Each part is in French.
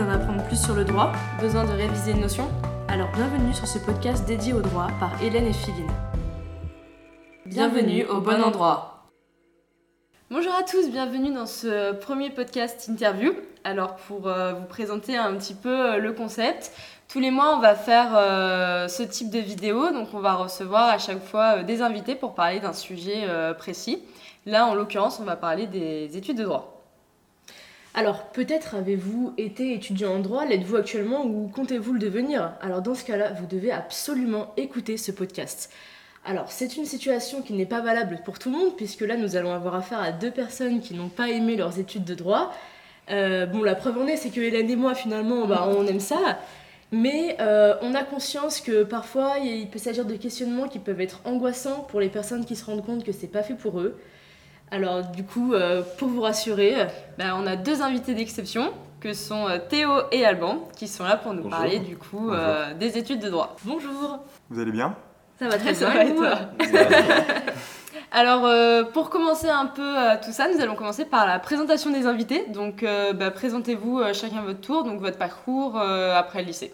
d'en apprendre plus sur le droit Besoin de réviser une notion Alors bienvenue sur ce podcast dédié au droit par Hélène et Philine. Bienvenue au bon endroit. Bonjour à tous, bienvenue dans ce premier podcast interview. Alors pour euh, vous présenter un petit peu euh, le concept, tous les mois on va faire euh, ce type de vidéo, donc on va recevoir à chaque fois des invités pour parler d'un sujet précis. Là en l'occurrence on va parler des études de droit. Alors, peut-être avez-vous été étudiant en droit, l'êtes-vous actuellement ou comptez-vous le devenir? Alors, dans ce cas-là, vous devez absolument écouter ce podcast. Alors, c'est une situation qui n'est pas valable pour tout le monde, puisque là, nous allons avoir affaire à deux personnes qui n'ont pas aimé leurs études de droit. Euh, bon, la preuve en est, c'est que Hélène et moi, finalement, bah, on aime ça. Mais euh, on a conscience que parfois, il peut s'agir de questionnements qui peuvent être angoissants pour les personnes qui se rendent compte que c'est pas fait pour eux. Alors du coup, euh, pour vous rassurer, bah, on a deux invités d'exception que sont euh, Théo et Alban qui sont là pour nous parler du coup euh, des études de droit. Bonjour. Vous allez bien? Ça va très bien. et toi Alors pour commencer un peu tout ça, nous allons commencer par la présentation des invités. Donc bah, présentez-vous chacun votre tour, donc votre parcours après le lycée.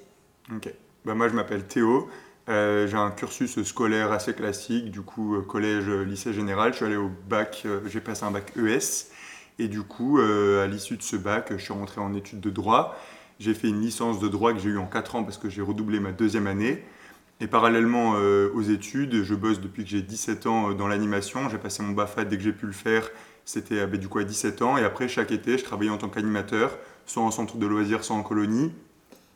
Ok. Bah, moi je m'appelle Théo. Euh, j'ai un cursus scolaire assez classique, du coup euh, collège, euh, lycée général. Je suis allé au bac, j'ai passé un bac ES. Et du coup, à l'issue de ce bac, je suis rentré en études de droit. J'ai fait une licence de droit que j'ai eue en 4 ans parce que j'ai redoublé ma deuxième année. Et parallèlement aux études, je bosse depuis que j'ai 17 ans dans l'animation. J'ai passé mon BAFA dès que j'ai pu le faire. C'était du coup à 17 ans. Et après, chaque été, je travaillais en tant qu'animateur, soit en centre de loisirs, soit en colonie.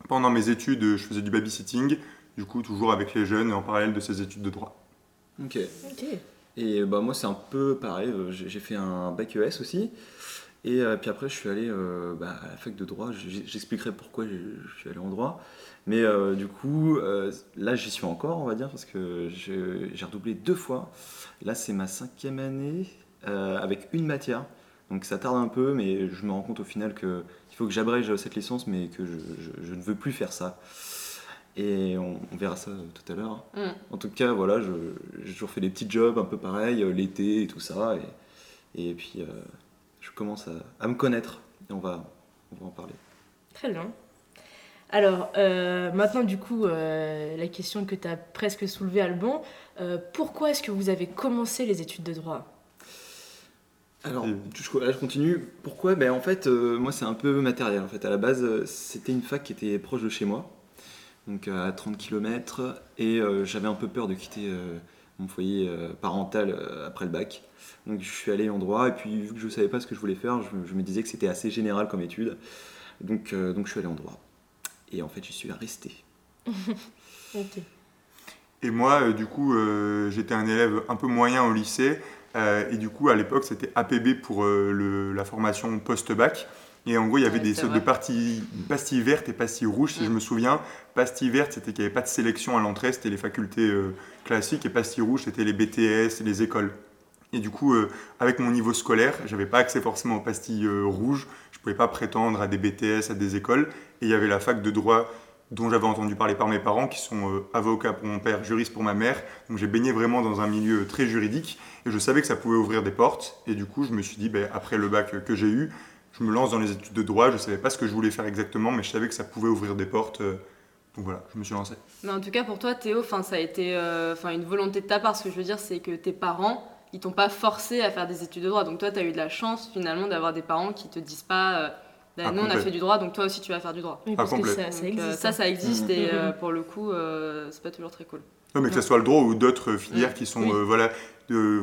Pendant mes études, je faisais du babysitting du coup toujours avec les jeunes en parallèle de ses études de droit. Ok. Et bah, moi c'est un peu pareil, euh, j'ai fait un bac ES aussi. Et euh, puis après je suis allé euh, bah, à la fac de droit, j'expliquerai pourquoi je suis allé en droit. Mais du coup là j'y suis encore on va dire parce que j'ai redoublé deux fois. Là c'est ma cinquième année avec une matière. Donc ça tarde un peu mais je me rends compte au final qu'il faut que j'abrège cette licence mais que je, je ne veux plus faire ça. Et on, verra ça tout à l'heure. Mm. En tout cas, voilà, j'ai toujours fait des petits jobs un peu pareils, euh, l'été et tout ça. Et, et puis, euh, je commence à, me connaître. Et on va, on va en parler. Très bien. Alors, euh, maintenant, du coup, la question que tu as presque soulevée, Alban, pourquoi est-ce que vous avez commencé les études de droit? Alors, je, là, je continue. Pourquoi? Ben, En fait, moi, c'est un peu matériel. En fait, à la base, c'était une fac qui était proche de chez moi donc euh, à 30 km, et euh, j'avais un peu peur de quitter euh, mon foyer parental après le bac. Donc je suis allé en droit, et puis vu que je ne savais pas ce que je voulais faire, je, me disais que c'était assez général comme étude. Donc, donc je suis allé en droit. Et en fait, je suis resté. Et moi, du coup, j'étais un élève un peu moyen au lycée. et du coup, à l'époque, c'était APB pour la formation post-bac. Et en gros, il y avait des sortes de parties, pastilles vertes et pastilles rouges, si je me souviens. Pastilles vertes, c'était qu'il n'y avait pas de sélection à l'entrée, c'était les facultés euh, classiques. Et pastilles rouges, c'était les BTS et les écoles. Et du coup, euh, avec mon niveau scolaire, j'avais pas accès forcément aux pastilles euh, rouges. Je pouvais pas prétendre à des BTS, à des écoles. Et il y avait la fac de droit dont j'avais entendu parler par mes parents, qui sont avocats pour mon père, juristes pour ma mère. Donc j'ai baigné vraiment dans un milieu très juridique et je savais que ça pouvait ouvrir des portes. Et du coup, je me suis dit, ben, après le bac que j'ai eu, je me lance dans les études de droit. Je ne savais pas ce que je voulais faire exactement, mais je savais que ça pouvait ouvrir des portes. Euh, donc voilà, je me suis lancé. Mais en tout cas, pour toi, Théo, ça a été euh, une volonté de ta part. Ce que je veux dire, c'est que tes parents, ils t'ont pas forcé à faire des études de droit. Donc toi, tu as eu de la chance finalement d'avoir des parents qui te disent pas. Euh, bah, ah, nous, on a fait du droit, donc toi aussi, tu vas faire du droit. Oui, parce que ça, ça, existe. ça, ça existe, et pour le coup, c'est pas toujours très cool. Non, mais que ce soit le droit ou d'autres filières qui sont voilà,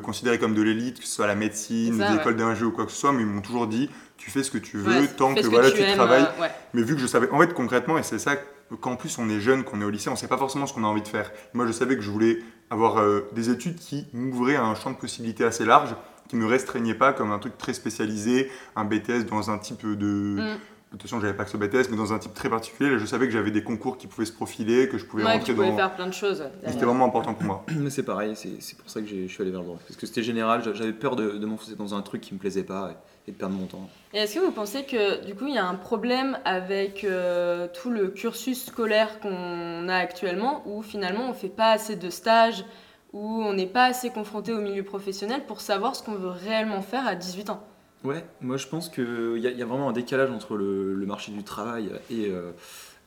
considérées comme de l'élite, que ce soit la médecine, les écoles d'ingé ou quoi que ce soit, mais ils m'ont toujours dit tu fais ce que tu veux tant que, voilà, tu, travailles. Euh, mais vu que je savais, en fait, concrètement, et c'est ça, qu'en plus on est jeune, qu'on est au lycée, on ne sait pas forcément ce qu'on a envie de faire. Moi, je savais que je voulais avoir euh, des études qui m'ouvraient un champ de possibilités assez large, qui ne me restreignaient pas comme un truc très spécialisé, un BTS dans un type de. Mm. Attention, j'avais pas que ce BTS, mais dans un type très particulier. je savais que j'avais des concours qui pouvaient se profiler, que je pouvais rentrer tu pouvais faire plein de choses. C'était vraiment important pour moi. Mais c'est pareil, c'est pour ça que je suis allé vers le droit. Parce que c'était général, j'avais peur de, de m'enfoncer dans un truc qui me plaisait pas et, de perdre mon temps. Et est-ce que vous pensez que du coup il y a un problème avec euh, tout le cursus scolaire qu'on a actuellement, où finalement on fait pas assez de stages, où on n'est pas assez confronté au milieu professionnel pour savoir ce qu'on veut réellement faire à 18 ans? Ouais, moi je pense qu'il y, a vraiment un décalage entre le, marché du travail et,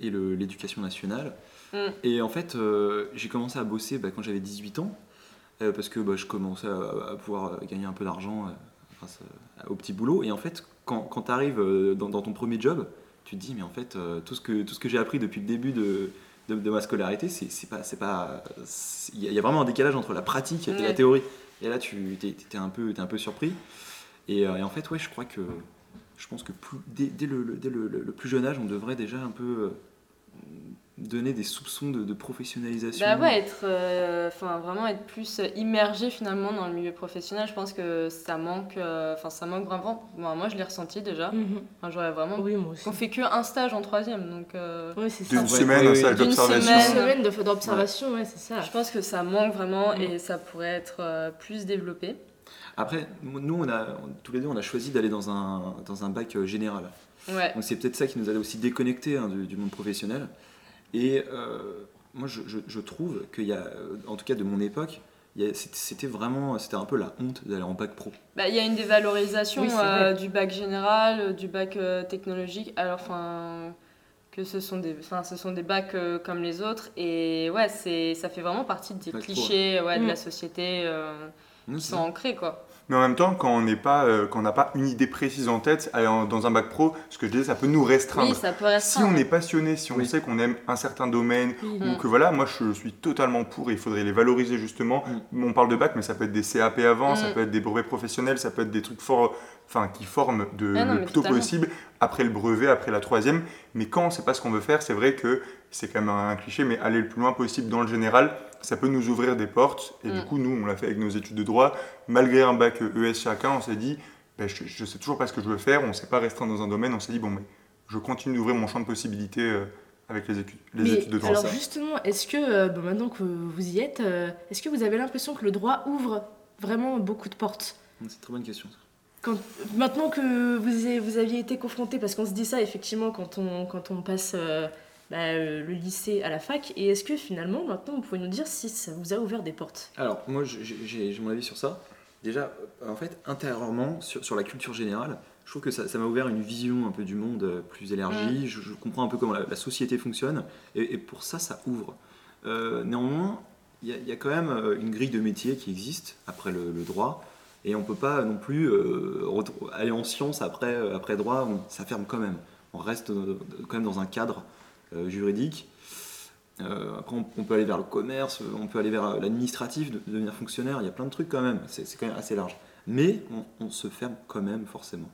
et l'éducation nationale. Mm. Et en fait, j'ai commencé à bosser bah, quand j'avais 18 ans, parce que bah, je commençais à, pouvoir gagner un peu d'argent grâce au petit boulot. Et en fait, quand, quand tu arrives dans, dans, ton premier job, tu te dis, mais en fait, tout ce que, tout ce que j'ai appris depuis le début de, de, ma scolarité, c'est pas, c'est pas, il y, a vraiment un décalage entre la pratique et la théorie. Et là, tu es, un peu, es un peu surpris. Euh, et, en fait, ouais, je crois que, je pense que dès, le, dès le, plus jeune âge, on devrait déjà un peu euh, donner des soupçons de, professionnalisation. Bah ouais être euh, enfin vraiment être plus immergé finalement dans le milieu professionnel je pense que ça manque euh, enfin ça manque vraiment. Moi je l'ai ressenti déjà. Mhm. j'aurais vraiment oui, on fait que un stage en troisième donc euh, oui, c'est ça. semaine un stage d'observation. une semaine d'observation ouais. c'est ça. Je pense que ça manque vraiment et ça pourrait être plus développé après nous on a tous les deux on a choisi d'aller dans un dans un bac général ouais. donc c'est peut-être ça qui nous a aussi déconnectés hein, du, du monde professionnel et euh, moi, je, trouve qu'il y a, en tout cas de mon époque, c'était vraiment c'était un peu la honte d'aller en bac pro. Bah, il y a une dévalorisation euh, du bac général, euh, du bac technologique, alors enfin que ce sont des ce sont des bacs comme les autres et ouais, c'est ça fait vraiment partie des clichés ouais, de la société qui sont ancrés quoi. Mais en même temps, quand on n'est pas, euh, quand n'a pas une idée précise en tête, dans un bac pro, ce que je disais, ça peut nous restreindre. Oui, ça peut restreindre. Si on est passionné, si on sait qu'on aime un certain domaine, ou que voilà, moi je suis totalement pour, et il faudrait les valoriser justement. Mm. On parle de bac, mais ça peut être des CAP avant, ça mm. peut être des brevets professionnels, ça peut être des trucs forts, enfin qui forment de, ah le plus tôt possible après le brevet, après la troisième. Mais quand on ne sait pas ce qu'on veut faire, c'est vrai que c'est quand même un cliché, mais aller le plus loin possible dans le général, ça peut nous ouvrir des portes. Et du mm. coup, nous, on l'a fait avec nos études de droit. Malgré un bac ES chacun, on s'est dit, ben, je ne sais toujours pas ce que je veux faire, on ne s'est pas restreint dans un domaine, on s'est dit, bon, mais je continue d'ouvrir mon champ de possibilités euh, avec les, études, les études de droit. Alors justement, est-ce que, euh, maintenant que vous y êtes, euh, est-ce que vous avez l'impression que le droit ouvre vraiment beaucoup de portes? C'est une très bonne question. Quand, maintenant que vous, vous aviez été confronté, parce qu'on se dit ça effectivement quand on, quand on passe bah, euh, le lycée à la fac. Et est-ce que finalement, maintenant, vous pouvez nous dire si ça vous a ouvert des portes? Alors, moi, j'ai mon avis sur ça. Déjà, en fait, intérieurement, sur, sur la culture générale, je trouve que ça m'a ouvert une vision un peu du monde euh, plus élargie. Je, comprends un peu comment la, société fonctionne. Et, pour ça, ça ouvre. Euh, néanmoins, il y, a quand même une grille de métier qui existe après le, droit. Et on ne peut pas non plus aller en sciences après, après droit, ça ferme quand même. On reste quand même dans un cadre juridique. Euh, après, on, peut aller vers le commerce, on peut aller vers l'administratif, devenir fonctionnaire. Il y a plein de trucs quand même. C'est quand même assez large. Mais on, se ferme quand même forcément.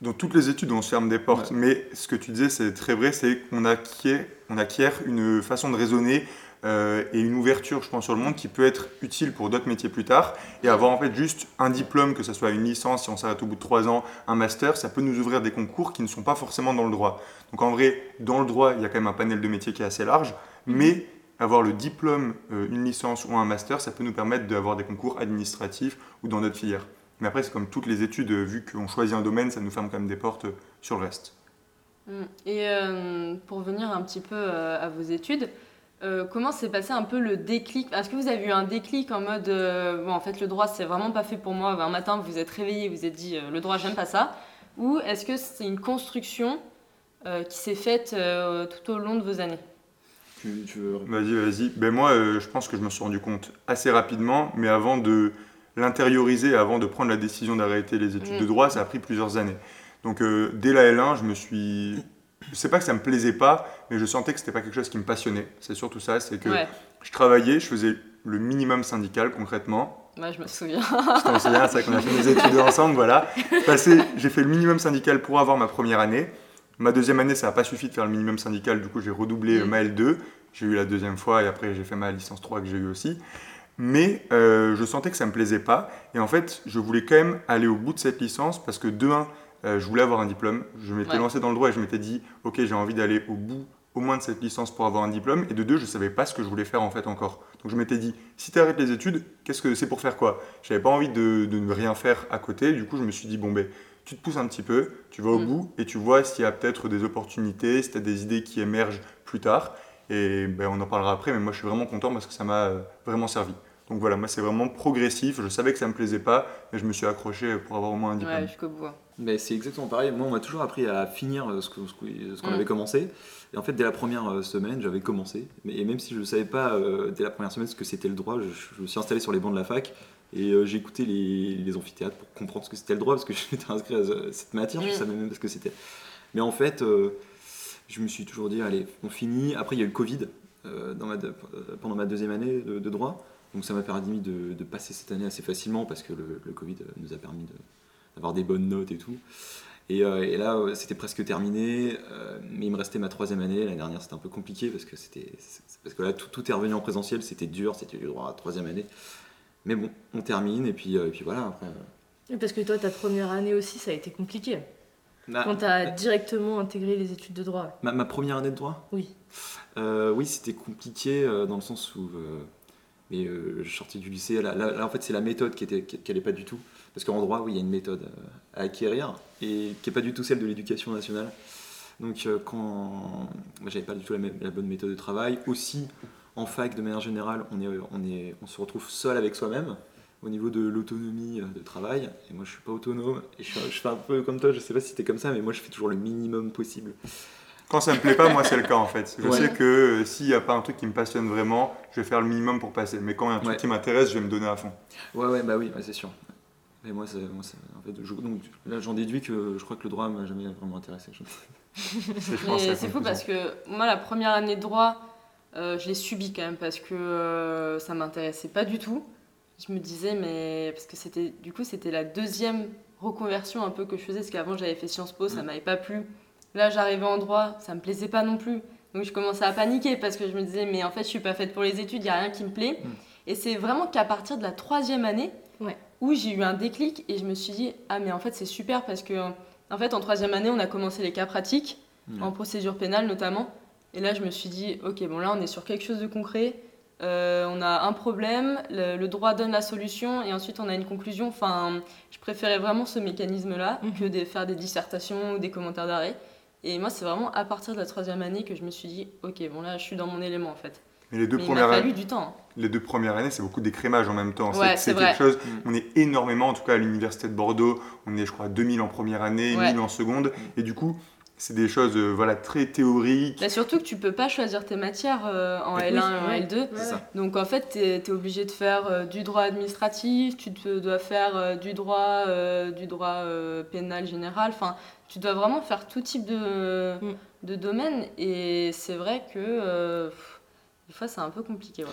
Dans toutes les études, on se ferme des portes. Mais ce que tu disais, c'est très vrai, c'est qu'on acquiert, on acquiert une façon de raisonner euh, et une ouverture, je pense, sur le monde qui peut être utile pour d'autres métiers plus tard. Et avoir en fait juste un diplôme, que ce soit une licence, si on s'arrête au bout de trois ans, un master, ça peut nous ouvrir des concours qui ne sont pas forcément dans le droit. Donc en vrai, dans le droit, il y a quand même un panel de métiers qui est assez large, mais avoir le diplôme, euh, une licence ou un master, ça peut nous permettre d'avoir des concours administratifs ou dans notre filière. Mais après, c'est comme toutes les études, euh, vu qu'on choisit un domaine, ça nous ferme quand même des portes sur le reste. Mm. Et pour venir un petit peu à vos études, euh, comment s'est passé un peu le déclic? Est-ce que vous avez eu un déclic en mode euh, bon en fait le droit c'est vraiment pas fait pour moi un matin vous vous êtes réveillé vous vous êtes dit euh, le droit j'aime pas ça? Ou est-ce que c'est une construction qui s'est faite tout au long de vos années? Vas-y vas-y. Ben moi je pense que je me suis rendu compte assez rapidement mais avant de l'intérioriser avant de prendre la décision d'arrêter les études de mm. droit ça a pris plusieurs années. Donc dès la L1 je me suis je sais pas que ça me plaisait pas, mais je sentais que c'était pas quelque chose qui me passionnait. C'est surtout ça, c'est que je travaillais, je faisais le minimum syndical concrètement. Moi, je me souviens. Je t'en souviens, c'est vrai qu'on a fait nos études ensemble, voilà. J'ai fait le minimum syndical pour avoir ma première année. Ma deuxième année, ça n'a pas suffi de faire le minimum syndical, du coup j'ai redoublé mm. ma L2. J'ai eu la deuxième fois et après j'ai fait ma licence 3 que j'ai eu aussi. Mais euh, je sentais que ça me plaisait pas. Et en fait, je voulais quand même aller au bout de cette licence parce que de 1, euh, je voulais avoir un diplôme. Je m'étais lancé dans le droit et je m'étais dit, ok, j'ai envie d'aller au bout au moins de cette licence pour avoir un diplôme. Et de deux, je ne savais pas ce que je voulais faire en fait encore. Donc je m'étais dit, si tu arrêtes les études, qu'est-ce que c'est pour faire quoi? J'avais pas envie de, ne rien faire à côté. Du coup, je me suis dit, bon, ben, tu te pousses un petit peu, tu vas au mm. bout et tu vois s'il y a peut-être des opportunités, si tu as des idées qui émergent plus tard. Et ben, on en parlera après, mais moi je suis vraiment content parce que ça m'a euh, vraiment servi. Donc voilà, moi c'est vraiment progressif. Je savais que ça me plaisait pas, mais je me suis accroché pour avoir au moins un diplôme. Ouais, jusqu'au bout. Mais c'est exactement pareil. Moi, on m'a toujours appris à finir ce qu'on ce qu'on mm. avait commencé. Et en fait, dès la première euh, semaine, j'avais commencé. Et même si je ne savais pas euh, dès la première semaine ce que c'était le droit, je, me suis installé sur les bancs de la fac et euh, j'ai écouté les, les, amphithéâtres pour comprendre ce que c'était le droit parce que j'étais inscrit à cette matière, je ne mm. savais même pas ce que c'était. Mais en fait, je me suis toujours dit, allez, on finit. Après, il y a eu le Covid dans ma, pendant ma deuxième année de, droit. Donc ça m'a permis de, de, passer cette année assez facilement parce que le, le Covid nous a permis d'avoir des bonnes notes et tout. Euh, et, là, c'était presque terminé, euh, mais il me restait ma troisième année. L'année dernière, c'était un peu compliqué parce que, c'était, parce que là, tout, est revenu en présentiel, c'était dur, c'était du droit à la troisième année. Mais bon, on termine, et puis, euh, et puis voilà, après. Parce que toi, ta première année aussi, ça a été compliqué. Quand tu as directement intégré les études de droit. Ma, première année de droit? Oui. oui, c'était compliqué dans le sens où. Mais je sortais du lycée. Là, en fait, c'est la méthode qui n'allait pas du tout. Parce qu'en droit, oui, il y a une méthode euh, à acquérir et qui n'est pas du tout celle de l'éducation nationale. Donc, euh, quand j'avais pas du tout la, bonne méthode de travail, aussi en fac, de manière générale, on, on se retrouve seul avec soi-même au niveau de l'autonomie euh, de travail. Et moi, je suis pas autonome et je, fais un peu comme toi. Je sais pas si c'était comme ça, mais moi, je fais toujours le minimum possible. Quand ça me plaît pas, moi, c'est le cas en fait. Je sais que s'il n'y a pas un truc qui me passionne vraiment, je vais faire le minimum pour passer. Mais quand il y a un truc qui m'intéresse, je vais me donner à fond. Ouais, ouais, bah oui, c'est sûr. Mais moi, moi en fait, donc, là, j'en déduis que je crois que le droit m'a jamais vraiment intéressé. c'est fou parce que moi, la première année de droit, euh, je l'ai subi quand même parce que euh, ça m'intéressait pas du tout. Je me disais, mais parce que c'était du coup, c'était la deuxième reconversion un peu que je faisais, parce qu'avant j'avais fait Sciences Po, ça mm. m'avait pas plu. Là, j'arrivais en droit, ça me plaisait pas non plus. Donc je commençais à paniquer parce que je me disais, mais en fait, je suis pas faite pour les études, il y a rien qui me plaît. Mm. Et c'est vraiment qu'à partir de la troisième année, ouais où j'ai eu un déclic et je me suis dit ah mais en fait c'est super parce que en fait en troisième année on a commencé les cas pratiques en procédure pénale notamment et là je me suis dit ok bon là on est sur quelque chose de concret euh, on a un problème le, droit donne la solution et ensuite on a une conclusion enfin je préférais vraiment ce mécanisme là mhm. que de faire des dissertations ou des commentaires d'arrêt et moi c'est vraiment à partir de la troisième année que je me suis dit ok bon là je suis dans mon élément en fait mais les deux premières il a fallu du temps hein les deux premières années, c'est beaucoup d'écrémage en même temps. c'est quelque chose. Mm. On est énormément, en tout cas à l'université de Bordeaux, on est, je crois, 2000 en première année, 1000 en seconde. Mm. Et du coup, c'est des choses euh, voilà, très théoriques. Bah, surtout que tu peux pas choisir tes matières euh, en L1 et en L2. Donc en fait, tu es, obligé de faire euh, du droit administratif, tu dois faire du droit, du droit pénal général. Enfin, tu dois vraiment faire tout type de, mm. de domaine. Et c'est vrai que des fois, c'est un peu compliqué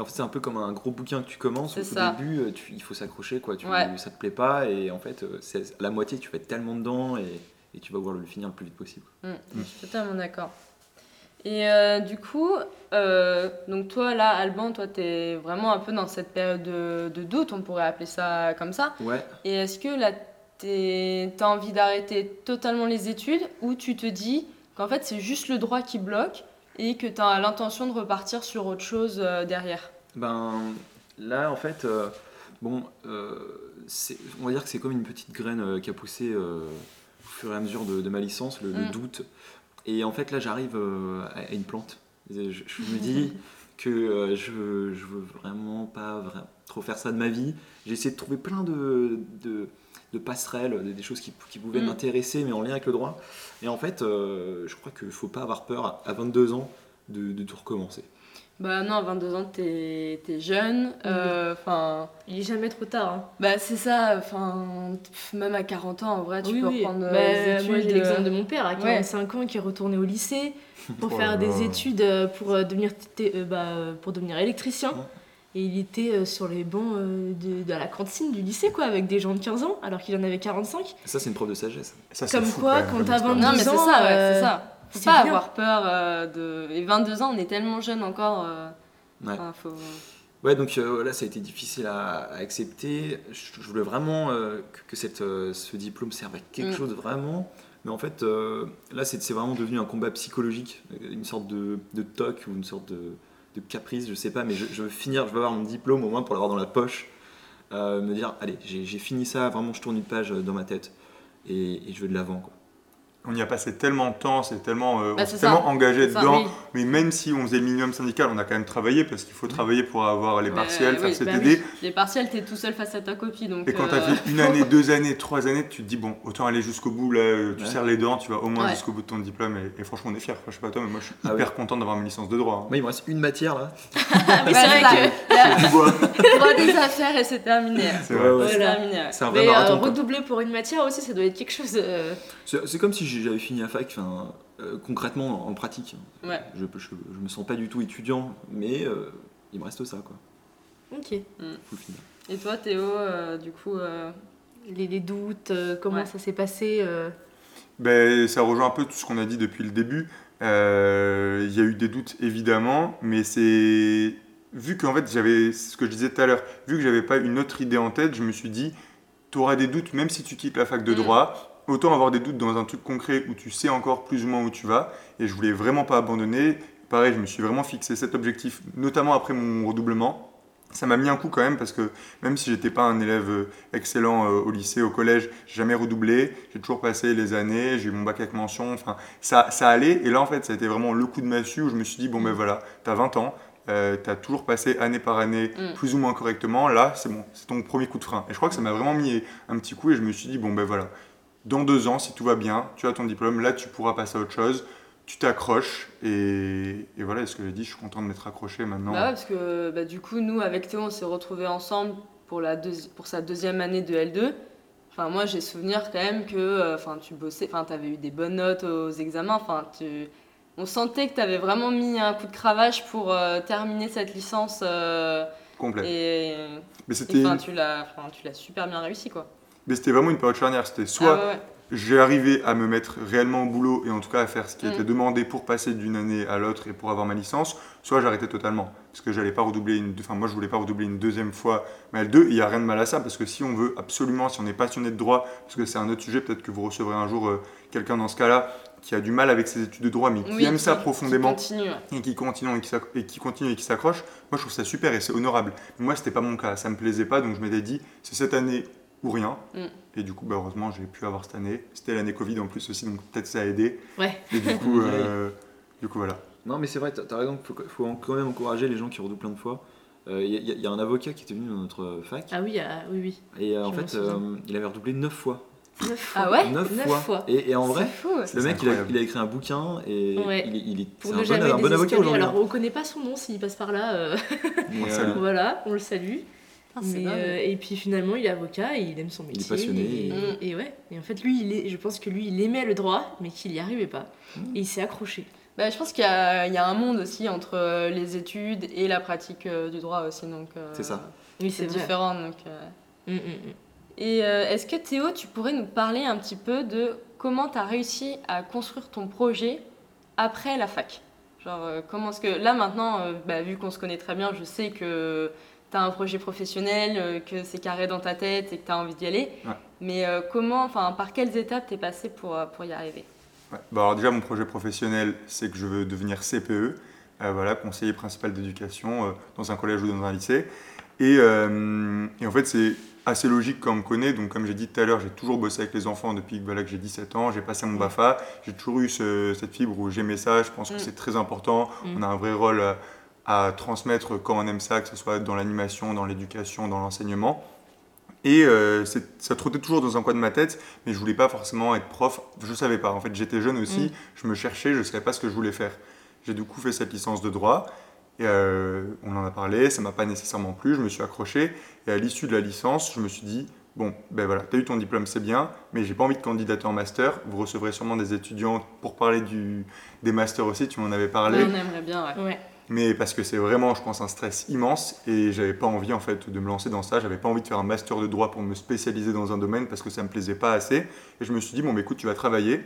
en fait, c'est un peu comme un gros bouquin que tu commences. Au début, euh, tu, il faut s'accrocher, quoi. Tu, Ça te plaît pas, et en fait, euh, c'est la moitié, tu vas être tellement dedans, et, et tu vas vouloir le finir le plus vite possible. Mmh, je suis totalement d'accord. Et euh, du coup, donc toi, là, Alban, toi, tu es vraiment un peu dans cette période de, de, doute, on pourrait appeler ça comme ça. Ouais. Et est-ce que là, tu as envie d'arrêter totalement les études, ou tu te dis qu'en fait, c'est juste le droit qui bloque et que tu as l'intention de repartir sur autre chose euh, derrière? Ben là, en fait, euh, bon, euh, on va dire que c'est comme une petite graine qui a poussé au fur et à mesure de, ma licence, le, mm. doute. Et en fait, là, j'arrive à, une plante. Je, me dis que je, je veux vraiment pas trop faire ça de ma vie. J'ai essayé de trouver plein de, de, passerelles, des choses qui, qui pouvaient mm. m'intéresser, mais en lien avec le droit. Et en fait, euh, je crois qu'il ne faut pas avoir peur à 22 ans de, tout recommencer. Bah non, à 22 ans, t'es es jeune. Euh, enfin, Il est jamais trop tard. Hein. Bah c'est ça, enfin, même à 40 ans, en vrai, tu peux reprendre bah, euh, Moi, j'ai l'exemple de mon père à 45 ans qui est retourné au lycée pour oh faire des études pour devenir, bah, pour devenir électricien. Et il était euh, sur les bancs euh, de, de, la cantine du lycée, quoi, avec des gens de 15 ans, alors qu'il en avait 45. Ça, c'est une preuve de sagesse. Ça, Comme quoi, quand t'as 22 non, mais c'est ça, ouais, c'est ça. Faut pas avoir peur de. Et 22 ans, on est tellement jeune encore. ouais. faut... Ouais, donc là, ça a été difficile à, accepter. Je, voulais vraiment que, cette, ce diplôme serve à quelque mm. chose vraiment. Mais en fait, là, c'est vraiment devenu un combat psychologique, une sorte de, de toc ou une sorte de caprice, je sais pas, mais je, veux finir, je veux avoir mon diplôme au moins pour l'avoir dans la poche. Euh, me dire, allez, j'ai fini ça, vraiment, je tourne une page euh, dans ma tête et, je veux de l'avant. On y a passé tellement de temps, c'est tellement, euh, bah, tellement engagé dedans. Mais même si on faisait le minimum syndical, on a quand même travaillé parce qu'il faut travailler pour avoir les partiels, faire oui, bah Les partiels, tu es tout seul face à ta copie. Donc et quand tu as euh, fait une année, deux années, trois années, tu te dis, bon, autant aller jusqu'au bout, là, tu serres les dents, tu vas au moins jusqu'au bout de ton diplôme. Et, franchement, on est fiers. je sais pas toi, mais moi, je suis ah hyper content d'avoir ma licence de droit. Hein. il me reste une matière là. mais c'est vrai que. droit des affaires et c'est terminé. C'est vrai. C'est terminé. Mais euh, redoubler pour une matière aussi, ça doit être quelque chose. C'est comme si j'avais fini à fac, enfin, euh, concrètement, en, pratique. Ouais. Je, je, je, me sens pas du tout étudiant, mais euh, il me reste ça, quoi. Ok. Mm. Et toi, Théo, euh, du coup, les, doutes, comment ça s'est passé ben, Ça rejoint un peu tout ce qu'on a dit depuis le début. Il y a eu des doutes, évidemment, mais c'est vu qu'en fait j'avais ce que je disais tout à l'heure, vu que j'avais pas une autre idée en tête, je me suis dit, tu auras des doutes même si tu quittes la fac de mm. droit autant avoir des doutes dans un truc concret où tu sais encore plus ou moins où tu vas. Et je voulais vraiment pas abandonner. Pareil, je me suis vraiment fixé cet objectif, notamment après mon redoublement. Ça m'a mis un coup quand même parce que même si j'étais pas un élève euh, excellent euh, au lycée, au collège, j'ai jamais redoublé, j'ai toujours passé les années, j'ai eu mon bac avec mention, enfin ça, ça allait. Et là en fait, ça a été vraiment le coup de massue où je me suis dit, bon ben voilà, tu as 20 ans, euh, tu as toujours passé année par année mm. plus ou moins correctement, là c'est bon, c'est ton premier coup de frein. Et je crois que ça m'a vraiment mis un petit coup et je me suis dit, bon ben voilà, dans deux ans, si tout va bien, tu as ton diplôme, là tu pourras passer à autre chose, tu t'accroches et, voilà, ce que j'ai dit, je suis content de m'être accroché maintenant. Bah ouais, parce que bah, du coup, nous avec Théo, on s'est retrouvés ensemble pour, la pour sa deuxième année de L2. Enfin, moi, j'ai souvenir quand même que euh, enfin, tu bossais, enfin, tu avais eu des bonnes notes aux examens. Enfin, tu... On sentait que tu avais vraiment mis un coup de cravache pour euh, terminer cette licence. Euh, Complet. Et, Mais c'était... tu l'as super bien réussi, quoi. Mais c'était vraiment une période charnière. C'était soit ah j'ai arrivé à me mettre réellement au boulot et en tout cas à faire ce qui mm. était demandé pour passer d'une année à l'autre et pour avoir ma licence, soit j'arrêtais totalement. Parce que j'allais pas redoubler une, enfin moi je voulais pas redoubler une deuxième fois mais L2. Il n'y a rien de mal à ça parce que si on veut absolument, si on est passionné de droit, parce que c'est un autre sujet, peut-être que vous recevrez un jour euh, quelqu'un dans ce cas-là qui a du mal avec ses études de droit mais qui aime ça profondément et qui continue et qui, continue et qui s'accroche, moi je trouve ça super et c'est honorable. Mais moi c'était pas mon cas, ça me plaisait pas donc je m'étais dit c'est cette année ou rien. Mm. Et du coup, bah, heureusement, j'ai pu avoir cette année. C'était l'année Covid en plus aussi, donc peut-être ça a aidé. Ouais. Et du coup, euh, du coup voilà. Non, mais c'est vrai, tu as raison, il faut, quand même encourager les gens qui redoublent plein de fois. Il euh, y, a un avocat qui était venu dans notre fac. Ah oui, oui, oui. Et euh, en fait, il avait redoublé 9 fois. 9 fois. Ah ouais? 9, fois. Et, en vrai, le mec, il a, il a, écrit un bouquin et il, est, Pour un, bon, un bon avocat aujourd'hui. Alors, on ne connaît pas son nom s'il passe par là. voilà, on le salue. Ah, euh, et puis finalement, il est avocat et il aime son métier. Il est passionné. Et, ouais. Et en fait, lui, il est, je pense que lui, il aimait le droit, mais qu'il n'y arrivait pas. Mmh. Et il s'est accroché. Bah, je pense qu'il y, y, a un monde aussi entre euh, les études et la pratique euh, du droit aussi. Donc, c'est ça. Oui, c'est différent. Donc, mmh, mmh, Et est-ce que Théo, tu pourrais nous parler un petit peu de comment tu as réussi à construire ton projet après la fac? Genre, comment est-ce que là maintenant, bah, vu qu'on se connaît très bien, je sais que tu as un projet professionnel, euh, que c'est carré dans ta tête et que tu as envie d'y aller. Mais euh, comment, enfin, par quelles étapes tu es passé pour, euh, pour y arriver? Bah, alors déjà, mon projet professionnel, c'est que je veux devenir CPE, voilà, conseiller principal d'éducation dans un collège ou dans un lycée. Et, et en fait, c'est assez logique quand on me connaît. Donc, comme j'ai dit tout à l'heure, j'ai toujours bossé avec les enfants depuis voilà, que j'ai 17 ans. J'ai passé mon BAFA. J'ai toujours eu cette fibre où j'aimais ça. Je pense que mm. c'est très important. Mm. On a un vrai rôle à transmettre quand on aime ça, que ce soit dans l'animation, dans l'éducation, dans l'enseignement. Et euh, ça trottait toujours dans un coin de ma tête, mais je voulais pas forcément être prof. Je savais pas. En fait, j'étais jeune aussi, mm. je me cherchais, je savais pas ce que je voulais faire. J'ai du coup fait cette licence de droit. Et euh, on en a parlé, ça m'a pas nécessairement plu, je me suis accroché. Et à l'issue de la licence, je me suis dit, bon, ben voilà, tu as eu ton diplôme, c'est bien, mais j'ai pas envie de candidater en master. Vous recevrez sûrement des étudiants pour parler du, des masters aussi, tu m'en avais parlé. on aimerait bien, ouais. ouais mais parce que c'est vraiment, je pense, un stress immense et j'avais pas envie en fait de me lancer dans ça. J'avais pas envie de faire un master de droit pour me spécialiser dans un domaine parce que ça me plaisait pas assez. Et je me suis dit bon, écoute, tu vas travailler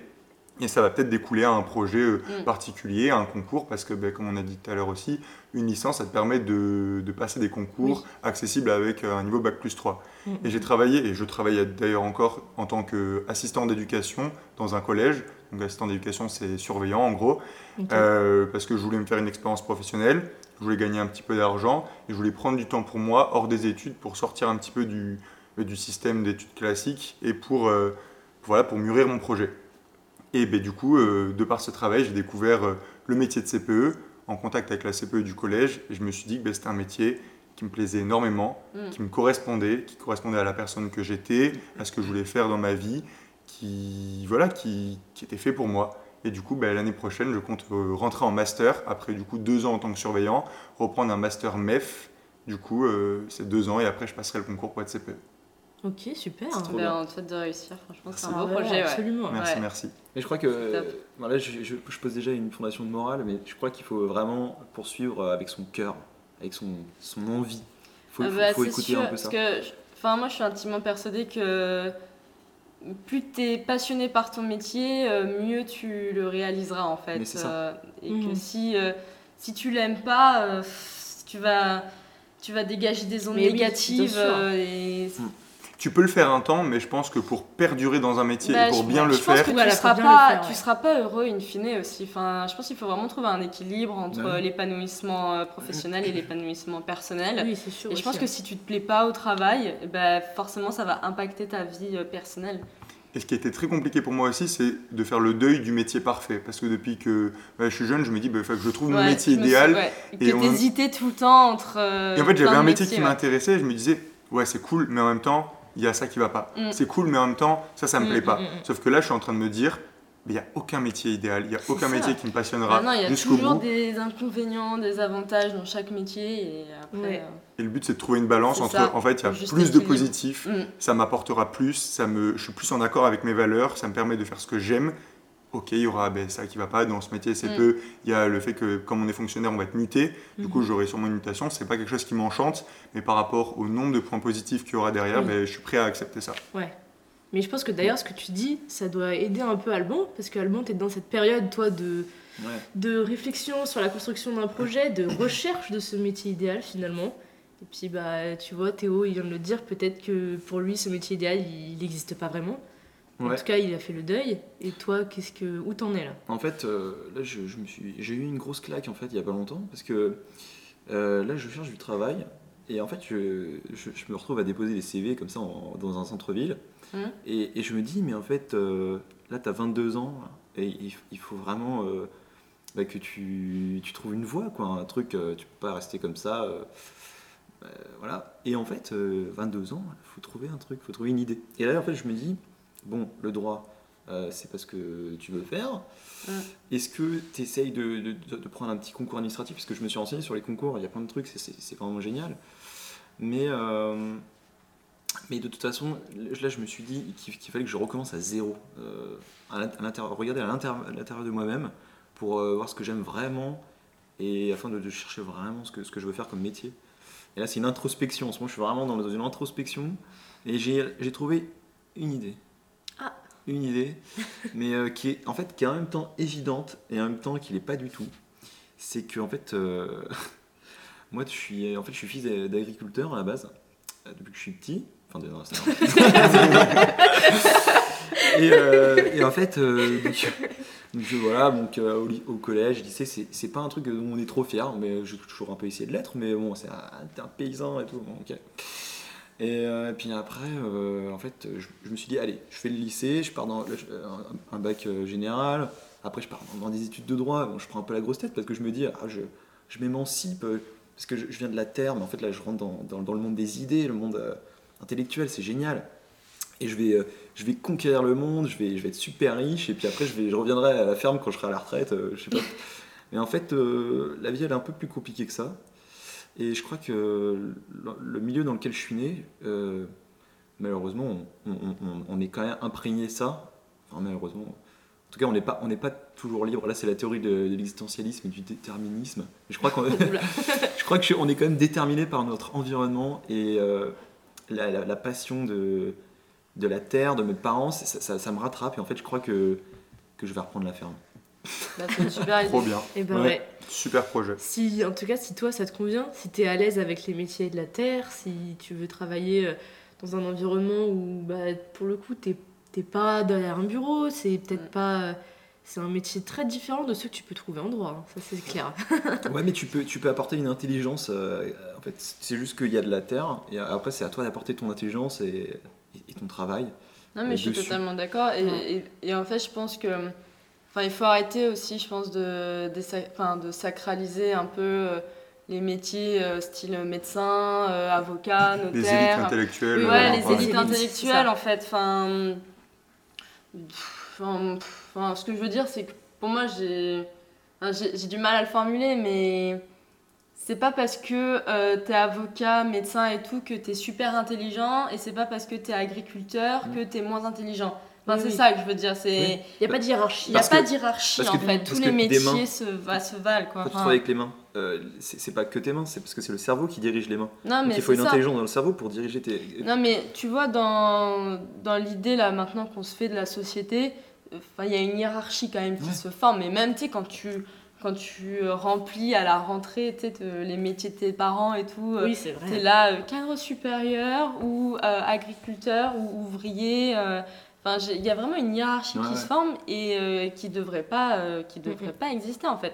et ça va peut-être découler à un projet euh, mm. particulier, à un concours, parce que, ben, comme on a dit tout à l'heure aussi, une licence, ça te permet de, de passer des concours accessibles avec euh, un niveau Bac plus 3. Mm. Et j'ai travaillé, et je travaille d'ailleurs encore en tant qu'assistant d'éducation dans un collège. Donc, assistant d'éducation, c'est surveillant en gros, euh, parce que je voulais me faire une expérience professionnelle, je voulais gagner un petit peu d'argent, et je voulais prendre du temps pour moi, hors des études, pour sortir un petit peu du, du système d'études classiques et pour, voilà, pour mûrir mon projet. Et ben, du coup, de par ce travail, j'ai découvert le métier de CPE en contact avec la CPE du collège et je me suis dit que ben, c'était un métier qui me plaisait énormément, mm. qui me correspondait, qui correspondait à la personne que j'étais, à ce que je voulais faire dans ma vie, qui, voilà, qui, qui était fait pour moi. Et du coup, ben, l'année prochaine, je compte euh, rentrer en master, après du coup deux ans en tant que surveillant, reprendre un master MEF. Du coup, euh, c'est deux ans et après, je passerai le concours pour être CPE. Ok, super. C'est bien, en fait de réussir. Franchement, c'est un beau projet. Absolument. Merci, merci. Et je crois que voilà, je, je, pose déjà une fondation de morale, mais je crois qu'il faut vraiment poursuivre avec son cœur, avec son, son envie. Il faut, ah bah, écouter un peu ça. Parce que, enfin, moi, je suis intimement persuadée que plus tu es passionné par ton métier, euh, mieux tu le réaliseras en fait. Euh, et que mhm. si, euh, si tu l'aimes pas, tu, vas, tu vas dégager des ondes négatives. et... Tu peux le faire un temps, mais je pense que pour perdurer dans un métier bah, et pour bien le faire, tu ne seras, pas, seras pas heureux in fine aussi. Enfin, je pense qu'il faut vraiment trouver un équilibre entre l'épanouissement euh, professionnel et l'épanouissement personnel. Oui, sûr, et je pense que si tu te plais pas au travail, bah, forcément ça va impacter ta vie euh, personnelle. Et ce qui a été très compliqué pour moi aussi, c'est de faire le deuil du métier parfait. Parce que depuis que bah, je suis jeune, je me dis, bah, que je trouve mon métier idéal. Et que tu hésitais tout le temps entre. et en fait, j'avais un métier qui m'intéressait, je me disais, ouais, c'est cool, mais en même temps, il y a ça qui va pas. Mm. C'est cool, mais en même temps, ça, ça me mm, plaît pas. Mm, Sauf que là, je suis en train de me dire, il n'y a aucun métier idéal, il n'y a aucun métier qui me passionnera. Il y a toujours des inconvénients, des avantages dans chaque métier. Et, après, euh, et le but, c'est de trouver une balance entre, en fait, il y a plus de positifs, ça m'apportera plus, ça me, je suis plus en accord avec mes valeurs, ça me permet de faire ce que j'aime, ok, il y aura ben, ça qui va pas dans ce métier, c'est mm. peu. Il y a le fait que, comme on est fonctionnaire, on va être muté. Du coup, mm-hmm. j'aurai sûrement une mutation. C'est pas quelque chose qui m'enchante, mais par rapport au nombre de points positifs qu'il y aura derrière, mm. ben, je suis prêt à accepter ça. Ouais. Mais je pense que d'ailleurs, ce que tu dis, ça doit aider un peu Alban, parce que Alban, tu es dans cette période, toi, de, de réflexion sur la construction d'un projet, de recherche de ce métier idéal, finalement. Et puis, bah, tu vois, Théo, il vient de le dire, peut-être que pour lui, ce métier idéal, il n'existe pas vraiment. En tout cas, il a fait le deuil. Et toi, qu'est-ce que où t'en es là? En fait, euh, là, je, me suis, j'ai eu une grosse claque en fait il y a pas longtemps parce que euh, là, je cherche du travail et en fait, je, je, me retrouve à déposer des CV comme ça dans un centre-ville hum. et, et, je me dis, mais en fait, euh, là, tu as 22 ans et il, faut vraiment bah, que tu, tu, trouves une voie, quoi, un truc. tu peux pas rester comme ça. voilà. Et en fait, 22 ans, il faut trouver un truc, il faut trouver une idée. Et là, en fait, je me dis, bon, le droit, euh, c'est parce que tu veux faire. Est-ce que tu essayes de, prendre un petit concours administratif? Parce que je me suis renseigné sur les concours, il y a plein de trucs, c'est vraiment génial. Mais, euh, mais de toute façon, là, je me suis dit qu'il fallait que je recommence à zéro. Euh, à regarder à l'intérieur de moi-même pour voir ce que j'aime vraiment et afin de, chercher vraiment ce que, ce que je veux faire comme métier. Et là, c'est une introspection. En ce moment, je suis vraiment dans une introspection et j'ai trouvé une idée une idée, mais euh, qui est en fait qui est en même temps évidente et en même temps qui n'est pas du tout. C'est que en fait, euh, moi je suis en fait je suis fils d'agriculteur à la base euh, depuis que je suis petit. Enfin, non, et, et, en fait, donc, voilà, donc au, au, collège, lycée, c'est pas un truc dont on est trop fier, mais j'ai toujours un peu essayé de l'être, mais bon, c'est un, un, paysan et tout. Bon, et, puis après, euh, en fait, je, me suis dit, allez, je fais le lycée, je pars dans un, bac euh, général, après je pars dans, des études de droit, bon, je prends un peu la grosse tête parce que je me dis, ah, je, je m'émancipe, parce que je, viens de la terre, mais en fait là je rentre dans, dans, le monde des idées, le monde intellectuel, c'est génial. Et je vais, je vais conquérir le monde, je vais, je vais être super riche, et puis après je, vais, je reviendrai à la ferme quand je serai à la retraite, je sais pas. Mais en fait, la vie elle est un peu plus compliquée que ça. Et je crois que le milieu dans lequel je suis né, euh, malheureusement, on, est quand même imprégné ça. Enfin, malheureusement. En tout cas, on n'est pas, on pas toujours libre. Là, c'est la théorie de, l'existentialisme et du déterminisme. je crois qu'on je crois que on est quand même déterminé par notre environnement et euh, la, passion de, de la terre, de mes parents, ça, ça, me rattrape. Et en fait, je crois que, que je vais reprendre la ferme. Bah, super Trop bien. Et eh ben ouais. Super projet. Si, en tout cas, si toi ça te convient, si tu es à l'aise avec les métiers de la terre, si tu veux travailler euh, dans un environnement où bah, pour le coup t'es pas derrière un bureau, c'est peut-être pas. Euh, c'est un métier très différent de ceux que tu peux trouver en droit, hein, ça c'est clair. ouais, mais tu peux, tu peux apporter une intelligence. Euh, en fait, c'est juste qu'il y a de la terre, et après c'est à toi d'apporter ton intelligence et, et ton travail Non, mais je suis totalement d'accord. Et, et, en fait, je pense que. Enfin, il faut arrêter aussi, je pense, de, de, de sacraliser un peu les métiers style médecin, avocat, notaire. Les élites intellectuelles. Ouais, les élites intellectuelles, en fait. Enfin, enfin, ce que je veux dire, c'est que pour moi, j'ai j'ai du mal à le formuler, mais c'est pas parce que euh, t'es avocat, médecin et tout que t'es super intelligent, et c'est pas parce que t'es agriculteur que t'es moins intelligent. Enfin, c'est ça que je veux dire. Il n'y a pas de hiérarchie. Il n'y a pas de hiérarchie en fait. Tous les métiers se, se valent. Quoi. Quand tu travailles avec les mains, euh, c'est pas que tes mains, c'est parce que c'est le cerveau qui dirige les mains. Non, mais il faut une intelligence dans le cerveau pour diriger tes. Non, mais tu vois, dans, dans l'idée là maintenant qu'on se fait de la société, il y a une hiérarchie quand même qui se forme. Et même, tu sais, quand tu quand tu remplis à la rentrée les métiers de tes parents et tout, oui, c'est vrai. tu es là, euh, cadre supérieur ou euh, agriculteur ou ouvrier. Enfin, il y a vraiment une hiérarchie qui se forme et qui ne devrait, pas, qui devrait pas exister en fait.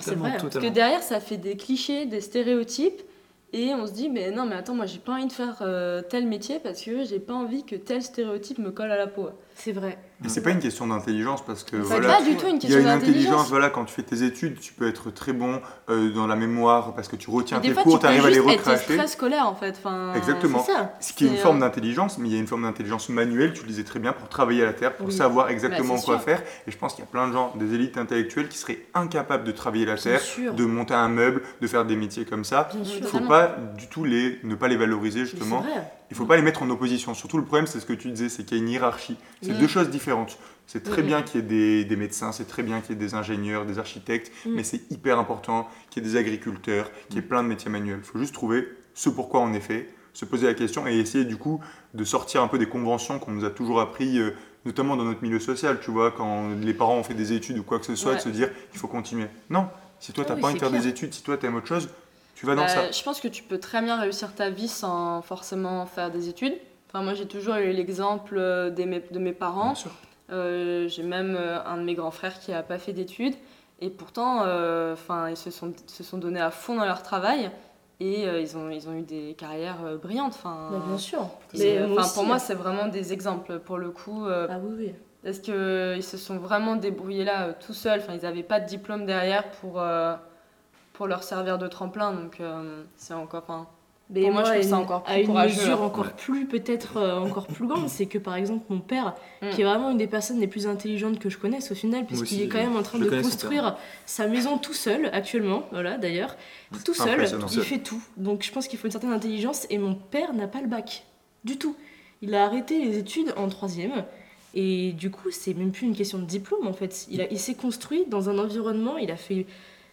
c'est vrai. Parce que derrière, ça fait des clichés, des stéréotypes et on se dit, mais non, mais attends, moi j'ai pas envie de faire euh, tel métier parce que j'ai pas envie que tel stéréotype me colle à la peau. C'est vrai. Mais c'est pas une question d'intelligence parce que voilà, pas du tout une question Il y a une intelligence, voilà, quand tu fais tes études, tu peux être très bon euh, dans la mémoire parce que tu retiens tes cours, tu arrives à les recracher. C'est très scolaire en fait. Enfin, Exactement. Ça. Ce qui est une forme euh, d'intelligence, mais il y a une forme d'intelligence manuelle, tu le disais très bien, pour travailler à la terre, pour savoir bah, exactement quoi faire. Et je pense qu'il y a plein de gens, des élites intellectuelles, qui seraient incapables de travailler la terre, de monter un meuble, de faire des métiers comme ça. Il ne faut pas du tout les ne pas les valoriser justement. Il ne faut pas les mettre en opposition. Surtout le problème, c'est ce que tu disais, c'est qu'il y a une hiérarchie. C'est deux choses différentes. C'est très bien qu'il y ait des, des médecins, c'est très bien qu'il y ait des ingénieurs, des architectes, mm. mais c'est hyper important qu'il y ait des agriculteurs, qu'il y ait plein de métiers manuels. Il faut juste trouver ce pourquoi on est fait, se poser la question et essayer du coup de sortir un peu des conventions qu'on nous a toujours appris, euh, notamment dans notre milieu social, tu vois, quand les parents ont fait des études ou quoi que ce soit, de se dire il faut continuer. Non, si toi tu n'as pas envie de faire des études, si toi tu aimes autre chose, tu vas dans ça. Bah, je pense que tu peux très bien réussir ta vie sans forcément faire des études. Enfin, moi, j'ai toujours eu l'exemple euh, de mes parents. Euh, j'ai même euh, un de mes grands frères qui n'a pas fait d'études. Et pourtant, enfin, ils se sont, se sont donnés à fond dans leur travail. Et ils, ont, ils ont eu des carrières brillantes. Enfin, bah, bien sûr. Mais, pour moi, c'est vraiment des exemples. Pour le coup, ah oui, oui. Parce qu'ils se sont vraiment débrouillés là tout seuls. Enfin, ils n'avaient pas de diplôme derrière pour pour leur servir de tremplin. Donc euh, c'est encore. Enfin, mais pour moi, je trouve ça encore plus à une mesure encore plus peut-être euh, encore plus grande, c'est que par exemple mon père, mm. qui est vraiment une des personnes les plus intelligentes que je connaisse au final, puisqu'il est quand même en train de construire sa maison tout seul actuellement, voilà d'ailleurs, tout seul, il fait tout. Donc je pense qu'il faut une certaine intelligence et mon père n'a pas le bac du tout. Il a arrêté les études en troisième. Et du coup, c'est même plus une question de diplôme en fait. Il, il s'est construit dans un environnement, il a fait